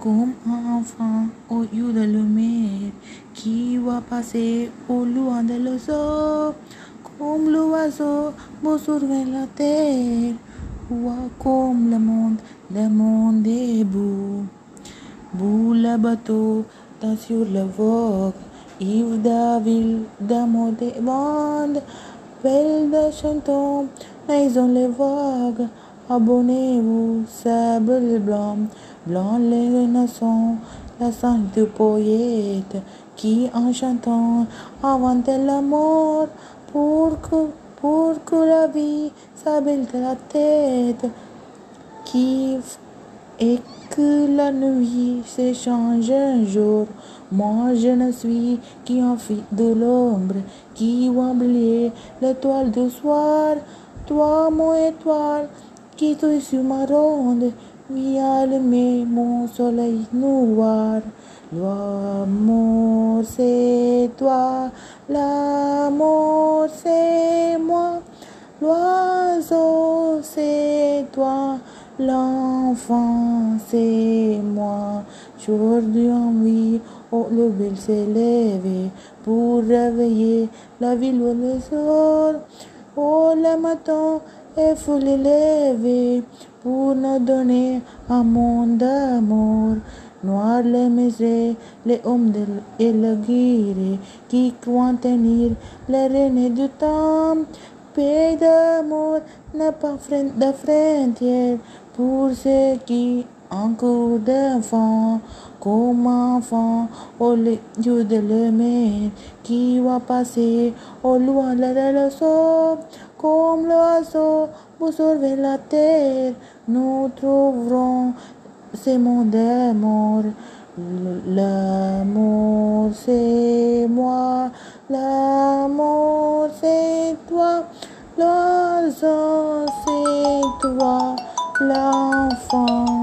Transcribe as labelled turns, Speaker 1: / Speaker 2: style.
Speaker 1: comme un enfant au lieu de lumière qui va passer au loin de l'oiseau, comme l'oiseau beau sur la terre, ou comme le monde, le monde est beau. Bout le bateau, dans sur le vogue, Yves Daville, d'amour des bandes, belle de chantons, maison les vagues, abonnez-vous, sable blanc les renaissants, la sainte poète, qui en chantant inventait la mort, pour que, pour que la vie s'habille de la tête, qui et que la nuit s'échange un jour. Moi je ne suis qu'un fils de l'ombre qui oublier l'étoile du soir. Toi, mon étoile, qui suis sur ma ronde, viens allumer mon soleil noir. L'amour c'est toi, l'amour c'est moi, l'oiseau c'est toi. L'enfant, c'est moi. Aujourd'hui, envie, oh, le bel s'est levé pour réveiller la ville où le sort. Oh, le matin est faut lever pour nous donner un monde d'amour. Noir les misères, les hommes de, et le guerre qui croient tenir les reines du temps. Paix d'amour n'a pas de frontières pour ceux qui ont cours d'enfant, comme enfant, au lieu de l'aimer, qui va passer au loin de l'oiseau, comme l'oiseau, vous sauver la terre, nous trouverons ces mondes d'amour. L'amour c'est moi, l'amour c'est toi, l'oiseau c'est toi. L'enfant,